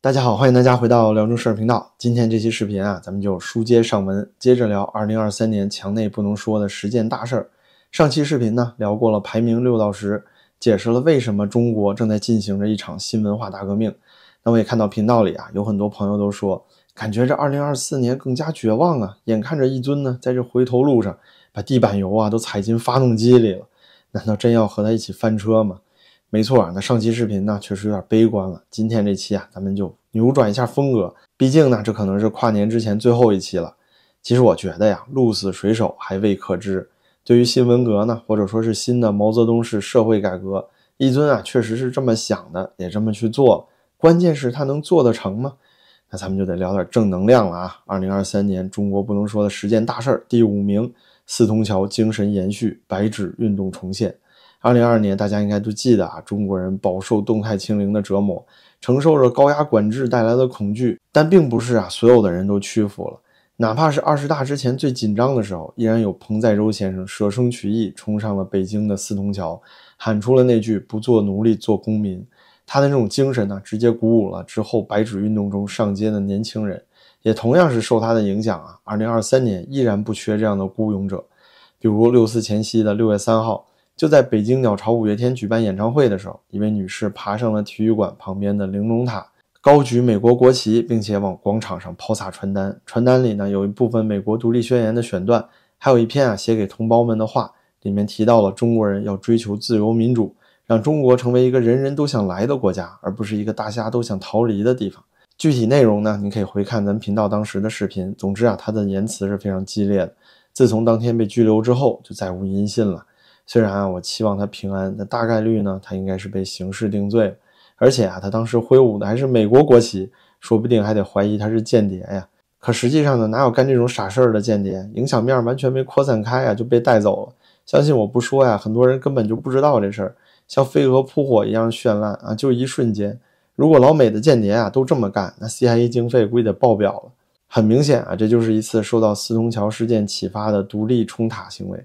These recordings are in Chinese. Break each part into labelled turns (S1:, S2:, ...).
S1: 大家好，欢迎大家回到辽中事儿频道。今天这期视频啊，咱们就书接上文，接着聊2023年墙内不能说的十件大事儿。上期视频呢，聊过了排名六到十，解释了为什么中国正在进行着一场新文化大革命。那我也看到频道里啊，有很多朋友都说，感觉这2024年更加绝望啊，眼看着一尊呢，在这回头路上把地板油啊都踩进发动机里了，难道真要和他一起翻车吗？没错啊，那上期视频呢确实有点悲观了。今天这期啊，咱们就扭转一下风格。毕竟呢，这可能是跨年之前最后一期了。其实我觉得呀，鹿死谁手还未可知。对于新文革呢，或者说是新的毛泽东式社会改革，一尊啊确实是这么想的，也这么去做。关键是他能做得成吗？那咱们就得聊点正能量了啊！二零二三年中国不能说的十件大事儿，第五名，四通桥精神延续，白纸运动重现。二零二二年，大家应该都记得啊，中国人饱受动态清零的折磨，承受着高压管制带来的恐惧，但并不是啊，所有的人都屈服了。哪怕是二十大之前最紧张的时候，依然有彭载舟先生舍生取义，冲上了北京的四通桥，喊出了那句“不做奴隶，做公民”。他的那种精神呢，直接鼓舞了之后白纸运动中上街的年轻人，也同样是受他的影响啊。二零二三年依然不缺这样的孤勇者，比如六四前夕的六月三号。就在北京鸟巢五月天举办演唱会的时候，一位女士爬上了体育馆旁边的玲珑塔，高举美国国旗，并且往广场上抛洒传单。传单里呢有一部分美国独立宣言的选段，还有一篇啊写给同胞们的话，里面提到了中国人要追求自由民主，让中国成为一个人人都想来的国家，而不是一个大家都想逃离的地方。具体内容呢，你可以回看咱频道当时的视频。总之啊，他的言辞是非常激烈的。自从当天被拘留之后，就再无音信了。虽然啊，我期望他平安，但大概率呢，他应该是被刑事定罪。而且啊，他当时挥舞的还是美国国旗，说不定还得怀疑他是间谍呀。可实际上呢，哪有干这种傻事儿的间谍？影响面完全没扩散开啊，就被带走了。相信我不说呀，很多人根本就不知道这事儿，像飞蛾扑火一样绚烂啊，就一瞬间。如果老美的间谍啊都这么干，那 CIA 经费估计得爆表了。很明显啊，这就是一次受到四通桥事件启发的独立冲塔行为。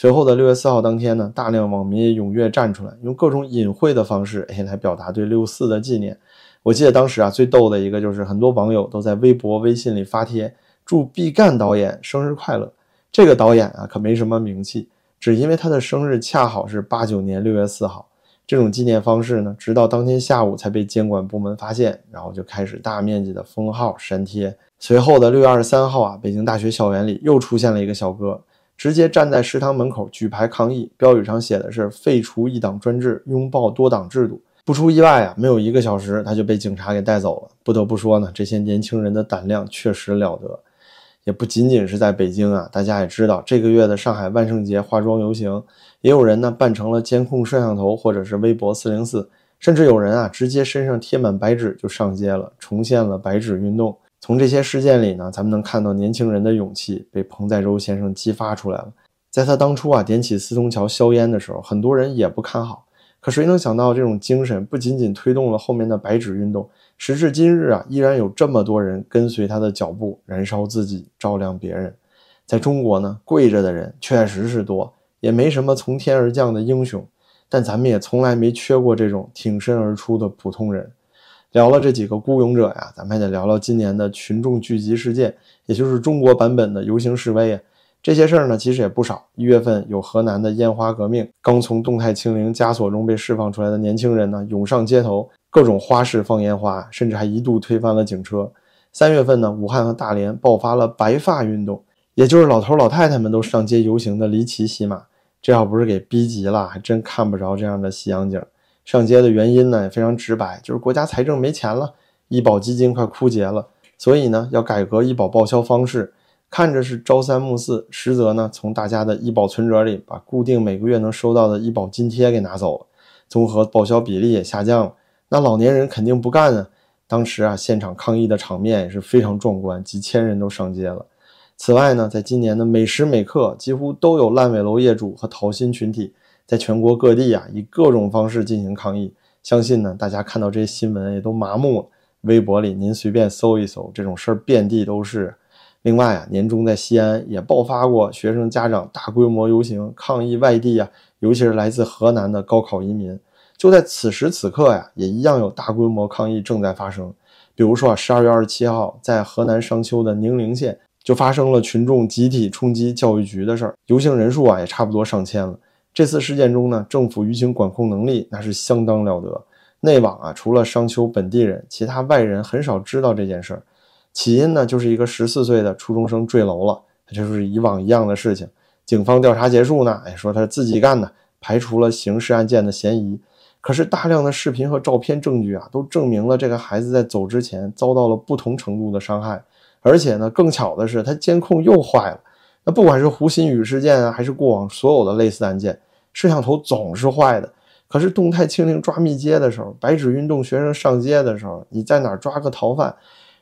S1: 随后的六月四号当天呢，大量网民踊跃站出来，用各种隐晦的方式，哎，来表达对六四的纪念。我记得当时啊，最逗的一个就是很多网友都在微博、微信里发帖，祝毕赣导演生日快乐。这个导演啊，可没什么名气，只因为他的生日恰好是八九年六月四号。这种纪念方式呢，直到当天下午才被监管部门发现，然后就开始大面积的封号、删帖。随后的六月二十三号啊，北京大学校园里又出现了一个小哥。直接站在食堂门口举牌抗议，标语上写的是“废除一党专制，拥抱多党制度”。不出意外啊，没有一个小时他就被警察给带走了。不得不说呢，这些年轻人的胆量确实了得。也不仅仅是在北京啊，大家也知道，这个月的上海万圣节化妆游行，也有人呢扮成了监控摄像头或者是微博四零四，甚至有人啊直接身上贴满白纸就上街了，重现了白纸运动。从这些事件里呢，咱们能看到年轻人的勇气被彭载舟先生激发出来了。在他当初啊点起四通桥硝烟的时候，很多人也不看好。可谁能想到，这种精神不仅仅推动了后面的白纸运动，时至今日啊，依然有这么多人跟随他的脚步，燃烧自己，照亮别人。在中国呢，跪着的人确实是多，也没什么从天而降的英雄，但咱们也从来没缺过这种挺身而出的普通人。聊了这几个孤勇者呀，咱们还得聊聊今年的群众聚集事件，也就是中国版本的游行示威啊。这些事儿呢，其实也不少。一月份有河南的烟花革命，刚从动态清零枷锁中被释放出来的年轻人呢，涌上街头，各种花式放烟花，甚至还一度推翻了警车。三月份呢，武汉和大连爆发了白发运动，也就是老头老太太们都上街游行的离奇戏码。这要不是给逼急了，还真看不着这样的夕阳景。上街的原因呢也非常直白，就是国家财政没钱了，医保基金快枯竭了，所以呢要改革医保报销方式。看着是朝三暮四，实则呢从大家的医保存折里把固定每个月能收到的医保津贴给拿走了，综合报销比例也下降了。那老年人肯定不干啊！当时啊现场抗议的场面也是非常壮观，几千人都上街了。此外呢，在今年的每时每刻，几乎都有烂尾楼业主和讨薪群体。在全国各地啊，以各种方式进行抗议。相信呢，大家看到这些新闻也都麻木了。微博里您随便搜一搜，这种事儿遍地都是。另外啊，年终在西安也爆发过学生家长大规模游行抗议外地啊，尤其是来自河南的高考移民。就在此时此刻呀，也一样有大规模抗议正在发生。比如说啊，十二月二十七号，在河南商丘的宁陵县就发生了群众集体冲击教育局的事儿，游行人数啊也差不多上千了。这次事件中呢，政府舆情管控能力那是相当了得。内网啊，除了商丘本地人，其他外人很少知道这件事儿。起因呢，就是一个十四岁的初中生坠楼了，这就是以往一样的事情。警方调查结束呢，哎，说他自己干的，排除了刑事案件的嫌疑。可是大量的视频和照片证据啊，都证明了这个孩子在走之前遭到了不同程度的伤害。而且呢，更巧的是，他监控又坏了。那不管是胡鑫宇事件啊，还是过往所有的类似案件，摄像头总是坏的。可是动态清零抓密接的时候，白纸运动学生上街的时候，你在哪抓个逃犯，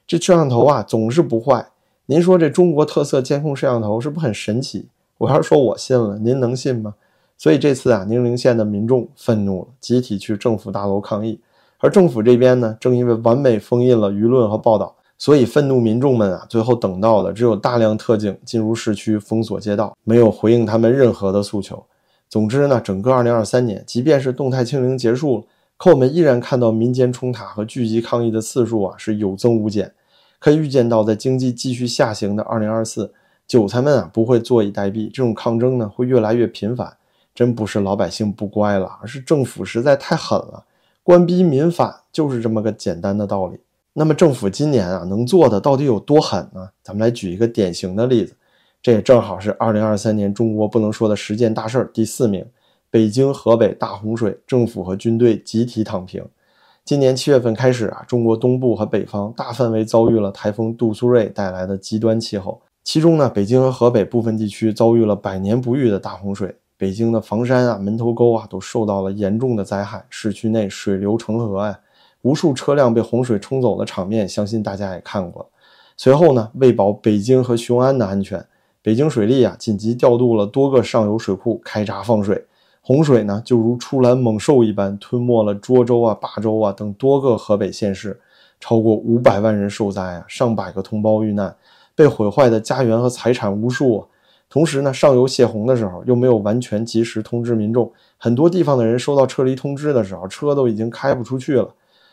S1: 这摄像头啊总是不坏。您说这中国特色监控摄像头是不是很神奇？我要是说我信了，您能信吗？所以这次啊，宁陵县的民众愤怒了，集体去政府大楼抗议。而政府这边呢，正因为完美封印了舆论和报道，所以愤怒民众们啊，最后等到的只有大量特警进入市区封锁街道，没有回应他们任何的诉求。总之呢，整个2023年，即便是动态清零结束了，可我们依然看到民间冲塔和聚集抗议的次数啊是有增无减。可以预见到，在经济继续下行的2024，韭菜们啊不会坐以待毙，这种抗争呢会越来越频繁。真不是老百姓不乖了，而是政府实在太狠了，官逼民反就是这么个简单的道理。那么政府今年啊能做的到底有多狠呢？咱们来举一个典型的例子，这也正好是二零二三年中国不能说的十件大事儿第四名：北京、河北大洪水，政府和军队集体躺平。今年七月份开始啊，中国东部和北方大范围遭遇了台风杜苏芮带来的极端气候，其中呢，北京和河北部分地区遭遇了百年不遇的大洪水。北京的房山啊、门头沟啊，都受到了严重的灾害，市区内水流成河啊，无数车辆被洪水冲走的场面，相信大家也看过。随后呢，为保北京和雄安的安全，北京水利啊紧急调度了多个上游水库开闸放水，洪水呢就如出栏猛兽一般吞没了涿州啊、霸州啊等多个河北县市，超过五百万人受灾啊，上百个同胞遇难，被毁坏的家园和财产无数。同时呢，上游泄洪的时候又没有完全及时通知民众，很多地方的人收到撤离通知的时候，车都已经开不出去了。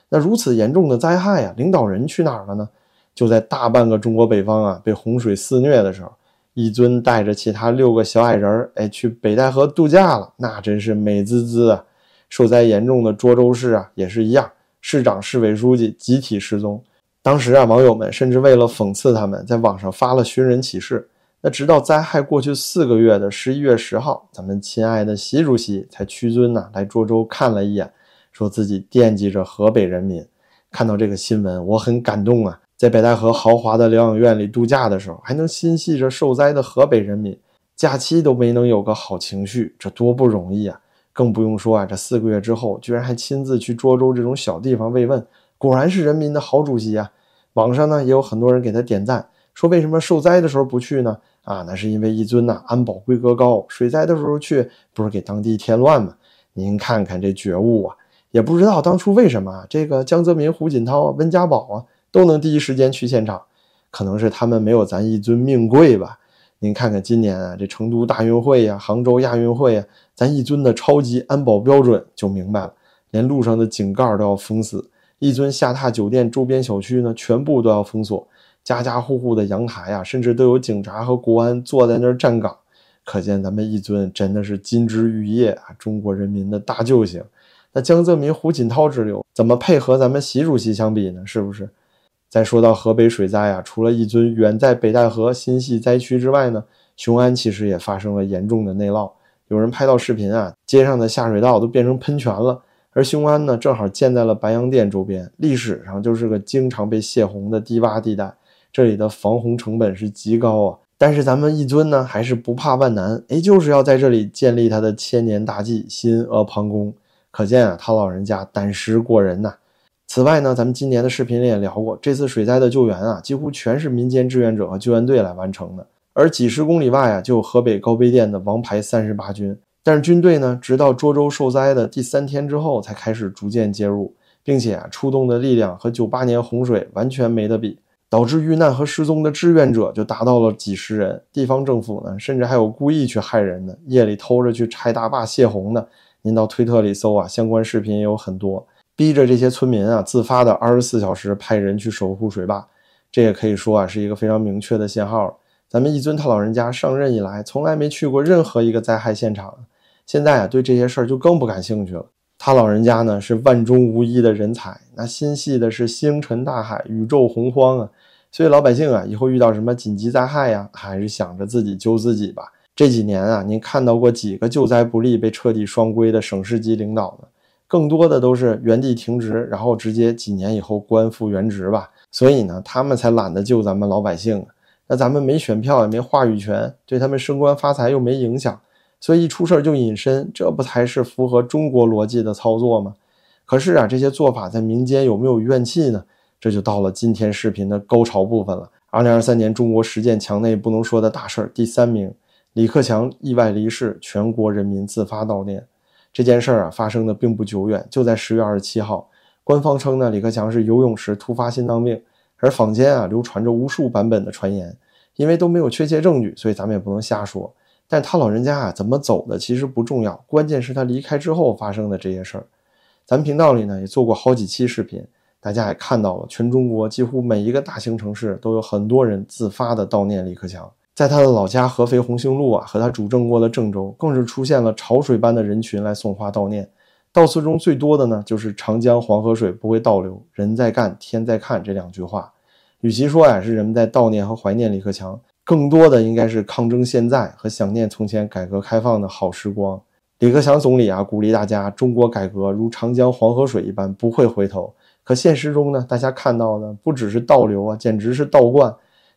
S1: 那如此严重的灾害啊，领导人去哪儿了呢？就在大半个中国北方啊被洪水肆虐的时候，一尊带着其他六个小矮人儿，哎，去北戴河度假了，那真是美滋滋啊！受灾严重的涿州市啊也是一样，市长、市委书记集体失踪。当时啊，网友们甚至为了讽刺他们，在网上发了寻人启事。那直到灾害过去四个月的十一月十号，咱们亲爱的习主席才屈尊呢来涿州看了一眼，说自己惦记着河北人民。看到这个新闻，我很感动啊！在北戴河豪华的疗养院里度假的时候，还能心系着受灾的河北人民，假期都没能有个好情绪，这多不容易啊！更不用说啊，这四个月之后，居然还亲自去涿州这种小地方慰问，果然是人民的好主席啊！网上呢也有很多人给他点赞，说为什么受灾的时候不去呢？啊，那是因为一尊呐，安保规格高，水灾的时候去不是给当地添乱吗？您看看这觉悟啊，也不知道当初为什么这个江泽民、胡锦涛、温家宝啊都能第一时间去现场，可能是他们没有咱一尊命贵吧？您看看今年啊，这成都大运会呀、杭州亚运会呀，咱一尊的超级安保标准就明白了，连路上的井盖都要封死，一尊下榻酒店周边小区呢，全部都要封锁。家家户户的阳台啊，甚至都有警察和国安坐在那儿站岗，可见咱们一尊真的是金枝玉叶啊，中国人民的大救星。那江泽民、胡锦涛之流怎么配合咱们习主席相比呢？是不是？再说到河北水灾啊，除了一尊远在北戴河心系灾区之外呢，雄安其实也发生了严重的内涝。有人拍到视频啊，街上的下水道都变成喷泉了。而雄安呢，正好建在了白洋淀周边，历史上就是个经常被泄洪的低洼地带。这里的防洪成本是极高啊，但是咱们一尊呢还是不怕万难，哎，就是要在这里建立他的千年大计新阿房宫，可见啊他老人家胆识过人呐。此外呢，咱们今年的视频里也聊过，这次水灾的救援啊，几乎全是民间志愿者和救援队来完成的，而几十公里外啊就有河北高碑店的王牌三十八军，但是军队呢，直到涿州受灾的第三天之后才开始逐渐介入，并且啊出动的力量和九八年洪水完全没得比。导致遇难和失踪的志愿者就达到了几十人，地方政府呢，甚至还有故意去害人的，夜里偷着去拆大坝泄洪的。您到推特里搜啊，相关视频也有很多。逼着这些村民啊自发的二十四小时派人去守护水坝，这也可以说啊是一个非常明确的信号。咱们一尊他老人家上任以来，从来没去过任何一个灾害现场，现在啊对这些事儿就更不感兴趣了。他老人家呢是万中无一的人才，那心系的是星辰大海、宇宙洪荒啊，所以老百姓啊以后遇到什么紧急灾害呀，还是想着自己救自己吧。这几年啊，您看到过几个救灾不力被彻底双规的省市级领导呢？更多的都是原地停职，然后直接几年以后官复原职吧。所以呢，他们才懒得救咱们老百姓。那咱们没选票也没话语权，对他们升官发财又没影响，所以一出事就隐身，这不才是符合中国逻辑的操作吗？可是啊，这些做法在民间有没有怨气呢？这就到了今天视频的高潮部分了。二零二三年中国十件墙内不能说的大事儿，第三名。李克强意外离世，全国人民自发悼念。这件事儿啊，发生的并不久远，就在十月二十七号。官方称呢，李克强是游泳时突发心脏病，而坊间啊流传着无数版本的传言。因为都没有确切证据，所以咱们也不能瞎说。但他老人家啊怎么走的其实不重要，关键是他离开之后发生的这些事儿。咱们频道里呢也做过好几期视频，大家也看到了，全中国几乎每一个大型城市都有很多人自发的悼念李克强。在他的老家合肥红星路啊，和他主政过的郑州，更是出现了潮水般的人群来送花悼念。悼词中最多的呢，就是“长江黄河水不会倒流，人在干，天在看”这两句话。与其说呀是人们在悼念和怀念李克强，更多的应该是抗争现在和想念从前改革开放的好时光。李克强总理啊，鼓励大家，中国改革如长江黄河水一般不会回头。可现实中呢，大家看到的不只是倒流啊，简直是倒灌。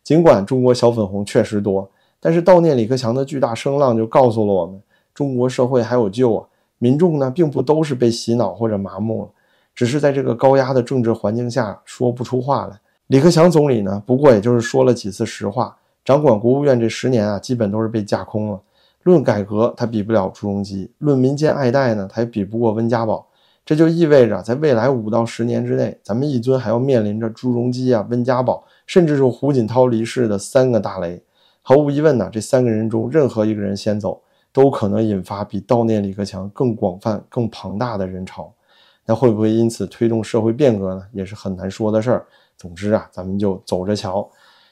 S1: 尽管中国小粉红确实多，但是悼念李克强的巨大声浪就告诉了我们，中国社会还有救啊！民众呢，并不都是被洗脑或者麻木了，只是在这个高压的政治环境下说不出话来。李克强总理呢，不过也就是说了几次实话，掌管国务院这十年啊，基本都是被架空了。论改革，他比不了朱镕基；论民间爱戴呢，他也比不过温家宝。这就意味着，在未来五到十年之内，咱们一尊还要面临着朱镕基啊、温家宝。甚至是胡锦涛离世的三个大雷，毫无疑问呢，这三个人中任何一个人先走，都可能引发比悼念李克强更广泛、更庞大的人潮。那会不会因此推动社会变革呢？也是很难说的事儿。总之啊，咱们就走着瞧。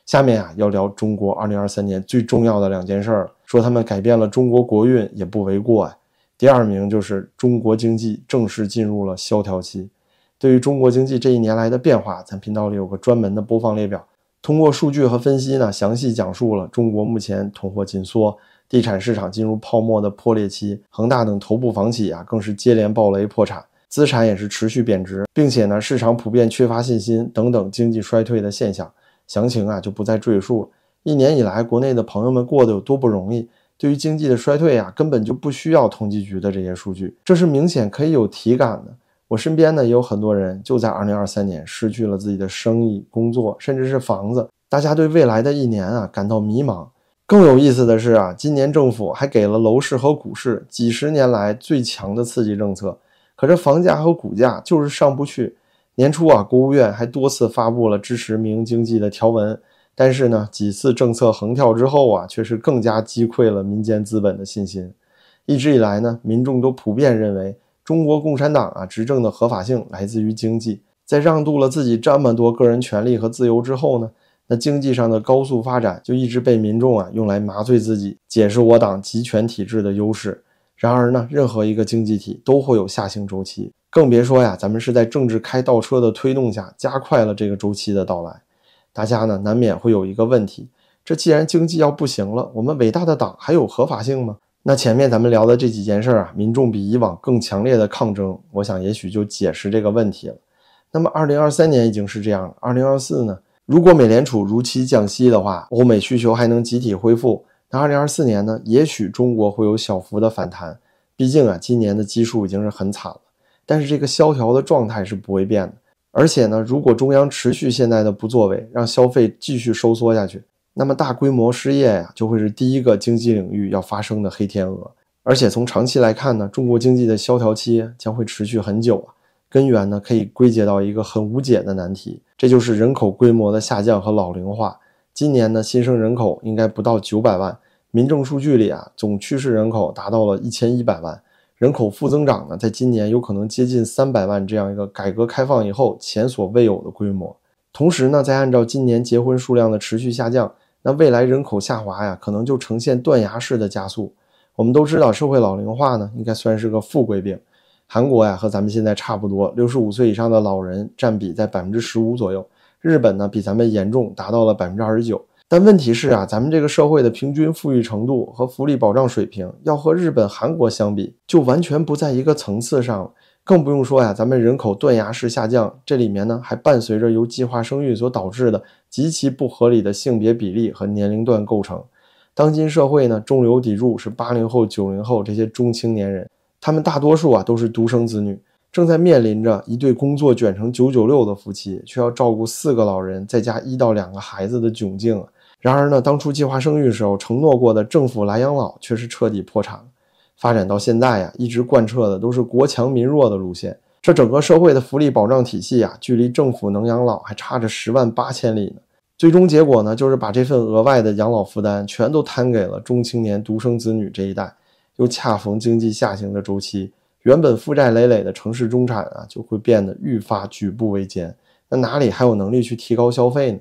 S1: 下面啊，要聊中国2023年最重要的两件事儿，说他们改变了中国国运也不为过啊。第二名就是中国经济正式进入了萧条期。对于中国经济这一年来的变化，咱频道里有个专门的播放列表，通过数据和分析呢，详细讲述了中国目前通货紧缩、地产市场进入泡沫的破裂期，恒大等头部房企啊更是接连暴雷破产，资产也是持续贬值，并且呢市场普遍缺乏信心等等经济衰退的现象，详情啊就不再赘述。一年以来，国内的朋友们过得有多不容易？对于经济的衰退啊，根本就不需要统计局的这些数据，这是明显可以有体感的。我身边呢也有很多人就在2023年失去了自己的生意、工作，甚至是房子。大家对未来的一年啊感到迷茫。更有意思的是啊，今年政府还给了楼市和股市几十年来最强的刺激政策，可这房价和股价就是上不去。年初啊，国务院还多次发布了支持民营经济的条文，但是呢，几次政策横跳之后啊，却是更加击溃了民间资本的信心。一直以来呢，民众都普遍认为。中国共产党啊，执政的合法性来自于经济。在让渡了自己这么多个人权利和自由之后呢，那经济上的高速发展就一直被民众啊用来麻醉自己，解释我党集权体制的优势。然而呢，任何一个经济体都会有下行周期，更别说呀，咱们是在政治开倒车的推动下，加快了这个周期的到来。大家呢难免会有一个问题：这既然经济要不行了，我们伟大的党还有合法性吗？那前面咱们聊的这几件事啊，民众比以往更强烈的抗争，我想也许就解释这个问题了。那么，二零二三年已经是这样了，二零二四呢？如果美联储如期降息的话，欧美需求还能集体恢复，那二零二四年呢？也许中国会有小幅的反弹。毕竟啊，今年的基数已经是很惨了，但是这个萧条的状态是不会变的。而且呢，如果中央持续现在的不作为，让消费继续收缩下去。那么大规模失业呀，就会是第一个经济领域要发生的黑天鹅。而且从长期来看呢，中国经济的萧条期将会持续很久啊。根源呢，可以归结到一个很无解的难题，这就是人口规模的下降和老龄化。今年呢，新生人口应该不到九百万，民政数据里啊，总趋势人口达到了一千一百万，人口负增长呢，在今年有可能接近三百万这样一个改革开放以后前所未有的规模。同时呢，再按照今年结婚数量的持续下降，那未来人口下滑呀，可能就呈现断崖式的加速。我们都知道，社会老龄化呢，应该算是个富贵病。韩国呀，和咱们现在差不多，六十五岁以上的老人占比在百分之十五左右。日本呢，比咱们严重，达到了百分之二十九。但问题是啊，咱们这个社会的平均富裕程度和福利保障水平，要和日本、韩国相比，就完全不在一个层次上了。更不用说呀，咱们人口断崖式下降，这里面呢还伴随着由计划生育所导致的极其不合理的性别比例和年龄段构成。当今社会呢，中流砥柱是八零后、九零后这些中青年人，他们大多数啊都是独生子女，正在面临着一对工作卷成九九六的夫妻，却要照顾四个老人再加一到两个孩子的窘境。然而呢，当初计划生育时候承诺过的政府来养老，却是彻底破产。发展到现在呀，一直贯彻的都是国强民弱的路线。这整个社会的福利保障体系呀，距离政府能养老还差着十万八千里呢。最终结果呢，就是把这份额外的养老负担全都摊给了中青年独生子女这一代。又恰逢经济下行的周期，原本负债累累的城市中产啊，就会变得愈发举步维艰。那哪里还有能力去提高消费呢？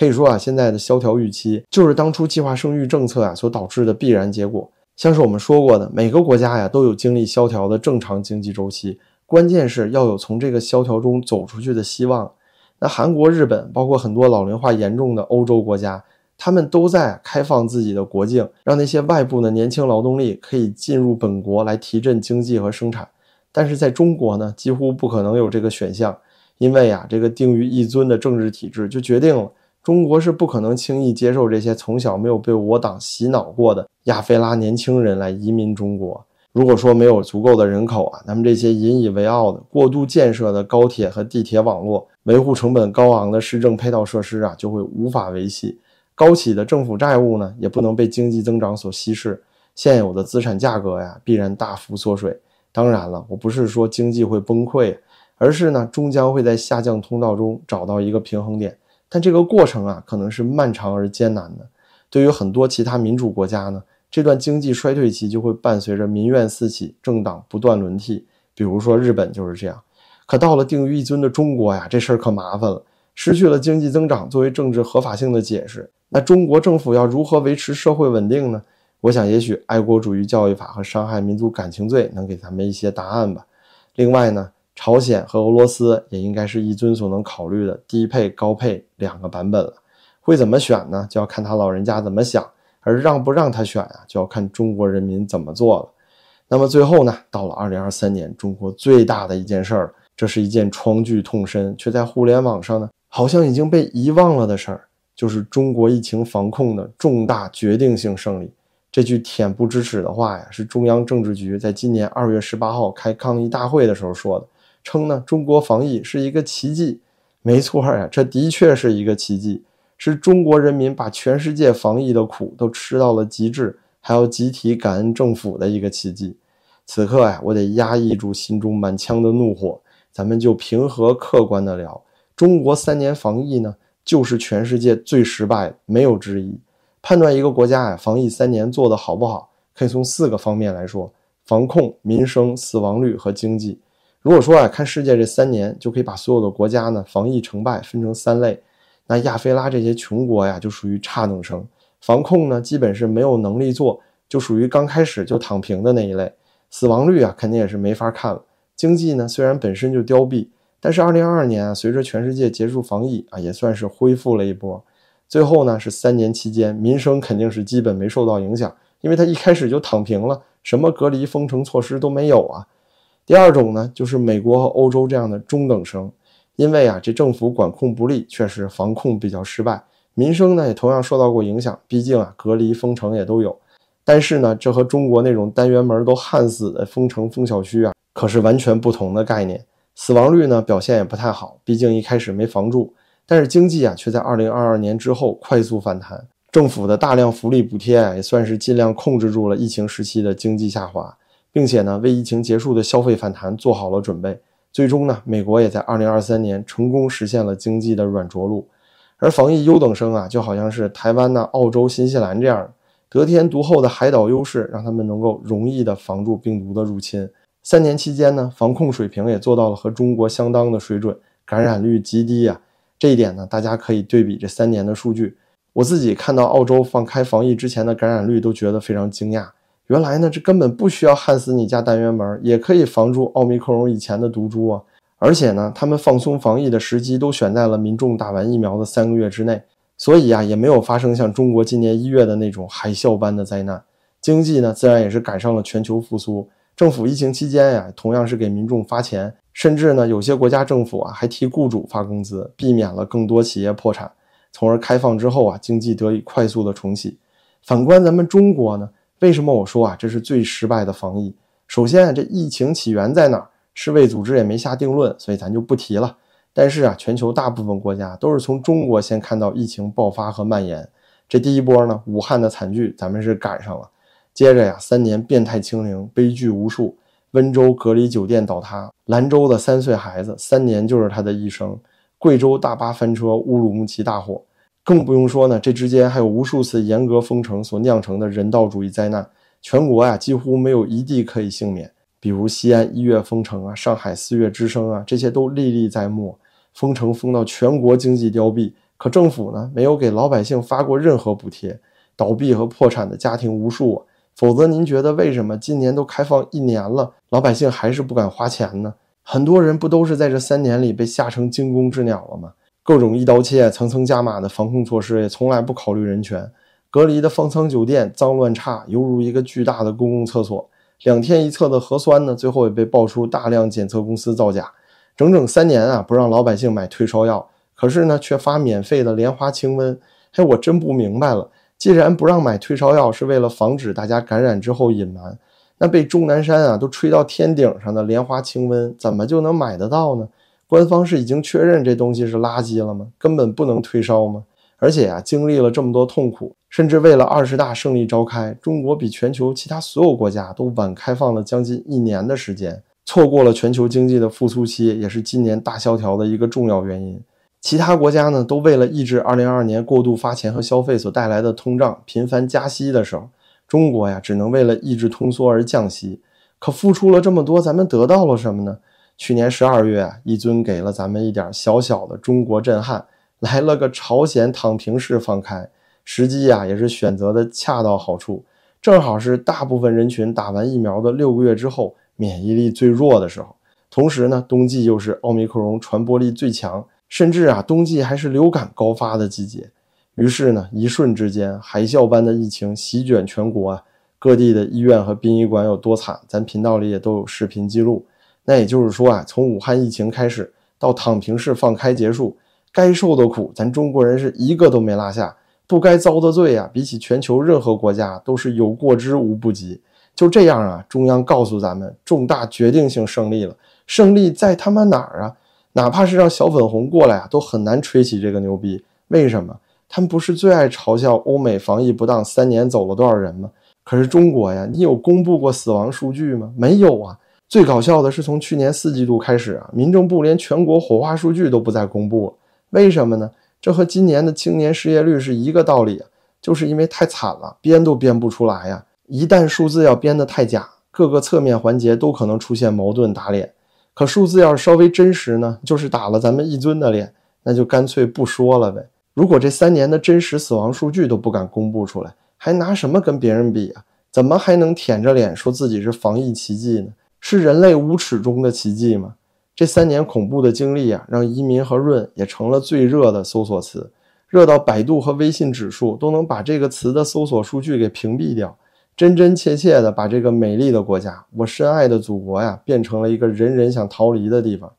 S1: 可以说啊，现在的萧条预期就是当初计划生育政策啊所导致的必然结果。像是我们说过的，每个国家呀都有经历萧条的正常经济周期，关键是要有从这个萧条中走出去的希望。那韩国、日本，包括很多老龄化严重的欧洲国家，他们都在开放自己的国境，让那些外部的年轻劳动力可以进入本国来提振经济和生产。但是在中国呢，几乎不可能有这个选项，因为呀，这个定于一尊的政治体制就决定了。中国是不可能轻易接受这些从小没有被我党洗脑过的亚非拉年轻人来移民中国。如果说没有足够的人口啊，那么这些引以为傲的过度建设的高铁和地铁网络、维护成本高昂的市政配套设施啊，就会无法维系。高企的政府债务呢，也不能被经济增长所稀释。现有的资产价格呀，必然大幅缩水。当然了，我不是说经济会崩溃，而是呢，终将会在下降通道中找到一个平衡点。但这个过程啊，可能是漫长而艰难的。对于很多其他民主国家呢，这段经济衰退期就会伴随着民怨四起，政党不断轮替。比如说日本就是这样。可到了定于一尊的中国呀，这事儿可麻烦了。失去了经济增长作为政治合法性的解释，那中国政府要如何维持社会稳定呢？我想，也许爱国主义教育法和伤害民族感情罪能给咱们一些答案吧。另外呢？朝鲜和俄罗斯也应该是一尊所能考虑的低配、高配两个版本了。会怎么选呢？就要看他老人家怎么想；而让不让他选啊，就要看中国人民怎么做了。那么最后呢，到了二零二三年，中国最大的一件事儿，这是一件疮剧痛深，却在互联网上呢，好像已经被遗忘了的事儿，就是中国疫情防控的重大决定性胜利。这句恬不知耻的话呀，是中央政治局在今年二月十八号开抗疫大会的时候说的。称呢，中国防疫是一个奇迹，没错呀，这的确是一个奇迹，是中国人民把全世界防疫的苦都吃到了极致，还要集体感恩政府的一个奇迹。此刻呀，我得压抑住心中满腔的怒火，咱们就平和客观的聊，中国三年防疫呢，就是全世界最失败，没有之一。判断一个国家呀，防疫三年做得好不好，可以从四个方面来说：防控、民生、死亡率和经济。如果说啊，看世界这三年，就可以把所有的国家呢防疫成败分成三类。那亚非拉这些穷国呀，就属于差等生。防控呢，基本是没有能力做，就属于刚开始就躺平的那一类。死亡率啊，肯定也是没法看了。经济呢，虽然本身就凋敝，但是2022年啊，随着全世界结束防疫啊，也算是恢复了一波。最后呢，是三年期间，民生肯定是基本没受到影响，因为它一开始就躺平了，什么隔离封城措施都没有啊。第二种呢，就是美国和欧洲这样的中等生，因为啊，这政府管控不力，确实防控比较失败，民生呢也同样受到过影响，毕竟啊，隔离封城也都有。但是呢，这和中国那种单元门都焊死的封城封小区啊，可是完全不同的概念。死亡率呢表现也不太好，毕竟一开始没防住。但是经济啊，却在二零二二年之后快速反弹，政府的大量福利补贴啊，也算是尽量控制住了疫情时期的经济下滑。并且呢，为疫情结束的消费反弹做好了准备。最终呢，美国也在二零二三年成功实现了经济的软着陆。而防疫优等生啊，就好像是台湾呢、澳洲、新西兰这样，得天独厚的海岛优势，让他们能够容易的防住病毒的入侵。三年期间呢，防控水平也做到了和中国相当的水准，感染率极低呀。这一点呢，大家可以对比这三年的数据。我自己看到澳洲放开防疫之前的感染率，都觉得非常惊讶。原来呢，这根本不需要焊死你家单元门，也可以防住奥密克戎以前的毒株啊。而且呢，他们放松防疫的时机都选在了民众打完疫苗的三个月之内，所以啊，也没有发生像中国今年一月的那种海啸般的灾难。经济呢，自然也是赶上了全球复苏。政府疫情期间呀，同样是给民众发钱，甚至呢，有些国家政府啊还替雇主发工资，避免了更多企业破产，从而开放之后啊，经济得以快速的重启。反观咱们中国呢，为什么我说啊这是最失败的防疫？首先，这疫情起源在哪儿？世卫组织也没下定论，所以咱就不提了。但是啊，全球大部分国家都是从中国先看到疫情爆发和蔓延，这第一波呢，武汉的惨剧咱们是赶上了。接着呀，三年变态清零，悲剧无数。温州隔离酒店倒塌，兰州的三岁孩子三年就是他的一生。贵州大巴翻车，乌鲁木齐大火，更不用说呢，这之间还有无数次严格封城所酿成的人道主义灾难，全国呀几乎没有一地可以幸免。比如西安一月封城啊，上海四月之声啊，这些都历历在目。封城封到全国经济凋敝，可政府呢没有给老百姓发过任何补贴，倒闭和破产的家庭无数。否则，您觉得为什么今年都开放一年了，老百姓还是不敢花钱呢？很多人不都是在这三年里被吓成惊弓之鸟了吗？各种一刀切、层层加码的防控措施也从来不考虑人权。隔离的方舱酒店脏乱差，犹如一个巨大的公共厕所。两天一测的核酸呢，最后也被爆出大量检测公司造假。整整三年啊，不让老百姓买退烧药，可是呢，却发免费的莲花清瘟。嘿，我真不明白了。既然不让买退烧药是为了防止大家感染之后隐瞒，那被钟南山啊都吹到天顶上的莲花清瘟怎么就能买得到呢？官方是已经确认这东西是垃圾了吗？根本不能退烧吗？而且啊，经历了这么多痛苦，甚至为了二十大胜利召开，中国比全球其他所有国家都晚开放了将近一年的时间，错过了全球经济的复苏期，也是今年大萧条的一个重要原因。其他国家呢，都为了抑制2022年过度发钱和消费所带来的通胀，频繁加息的时候，中国呀，只能为了抑制通缩而降息。可付出了这么多，咱们得到了什么呢？去年十二月，一尊给了咱们一点小小的中国震撼，来了个朝鲜躺平式放开，时机呀，也是选择的恰到好处，正好是大部分人群打完疫苗的六个月之后，免疫力最弱的时候，同时呢，冬季又是奥密克戎传播力最强。甚至啊，冬季还是流感高发的季节，于是呢，一瞬之间，海啸般的疫情席卷全国啊，各地的医院和殡仪馆有多惨，咱频道里也都有视频记录。那也就是说啊，从武汉疫情开始到躺平式放开结束，该受的苦，咱中国人是一个都没落下；不该遭的罪啊，比起全球任何国家都是有过之无不及。就这样啊，中央告诉咱们，重大决定性胜利了，胜利在他妈哪儿啊？哪怕是让小粉红过来啊，都很难吹起这个牛逼。为什么？他们不是最爱嘲笑欧美防疫不当，三年走了多少人吗？可是中国呀，你有公布过死亡数据吗？没有啊。最搞笑的是，从去年四季度开始啊，民政部连全国火化数据都不再公布了。为什么呢？这和今年的青年失业率是一个道理，就是因为太惨了，编都编不出来呀。一旦数字要编得太假，各个侧面环节都可能出现矛盾打脸。可数字要是稍微真实呢，就是打了咱们一尊的脸，那就干脆不说了呗。如果这三年的真实死亡数据都不敢公布出来，还拿什么跟别人比啊？怎么还能舔着脸说自己是防疫奇迹呢？是人类无耻中的奇迹吗？这三年恐怖的经历啊，让移民和润也成了最热的搜索词，热到百度和微信指数都能把这个词的搜索数据给屏蔽掉。真真切切的把这个美丽的国家，我深爱的祖国呀，变成了一个人人想逃离的地方。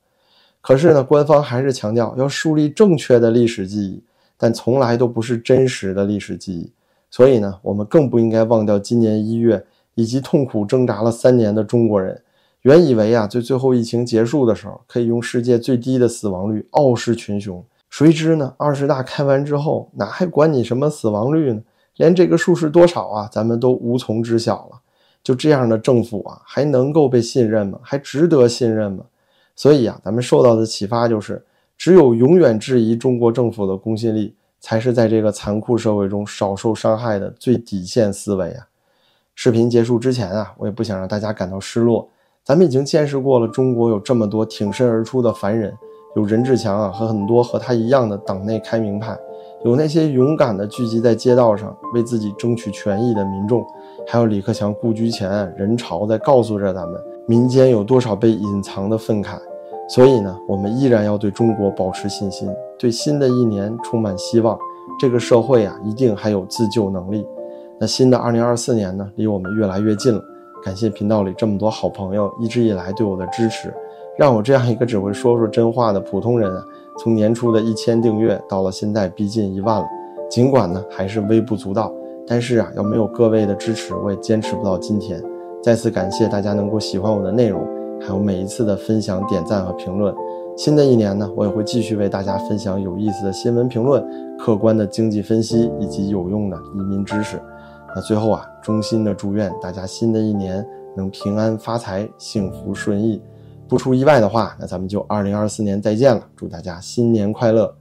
S1: 可是呢，官方还是强调要树立正确的历史记忆，但从来都不是真实的历史记忆。所以呢，我们更不应该忘掉今年一月以及痛苦挣扎了三年的中国人。原以为啊，在最后疫情结束的时候，可以用世界最低的死亡率傲视群雄，谁知呢？二十大开完之后，哪还管你什么死亡率呢？连这个数是多少啊，咱们都无从知晓了。就这样的政府啊，还能够被信任吗？还值得信任吗？所以啊，咱们受到的启发就是，只有永远质疑中国政府的公信力，才是在这个残酷社会中少受伤害的最底线思维啊！视频结束之前啊，我也不想让大家感到失落。咱们已经见识过了中国有这么多挺身而出的凡人，有任志强啊和很多和他一样的党内开明派，有那些勇敢的聚集在街道上为自己争取权益的民众，还有李克强故居前人潮在告诉着咱们，民间有多少被隐藏的愤慨。所以呢，我们依然要对中国保持信心，对新的一年充满希望。这个社会啊，一定还有自救能力。那新的二零二四年呢，离我们越来越近了。感谢频道里这么多好朋友一直以来对我的支持，让我这样一个只会说说真话的普通人啊，从年初的一千订阅到了现在逼近一万了。尽管呢还是微不足道，但是啊，要没有各位的支持，我也坚持不到今天。再次感谢大家能够喜欢我的内容，还有每一次的分享、点赞和评论。新的一年呢，我也会继续为大家分享有意思的新闻评论、客观的经济分析以及有用的移民知识。那最后啊，衷心的祝愿大家新的一年能平安发财、幸福顺意。不出意外的话，那咱们就二零二四年再见了。祝大家新年快乐！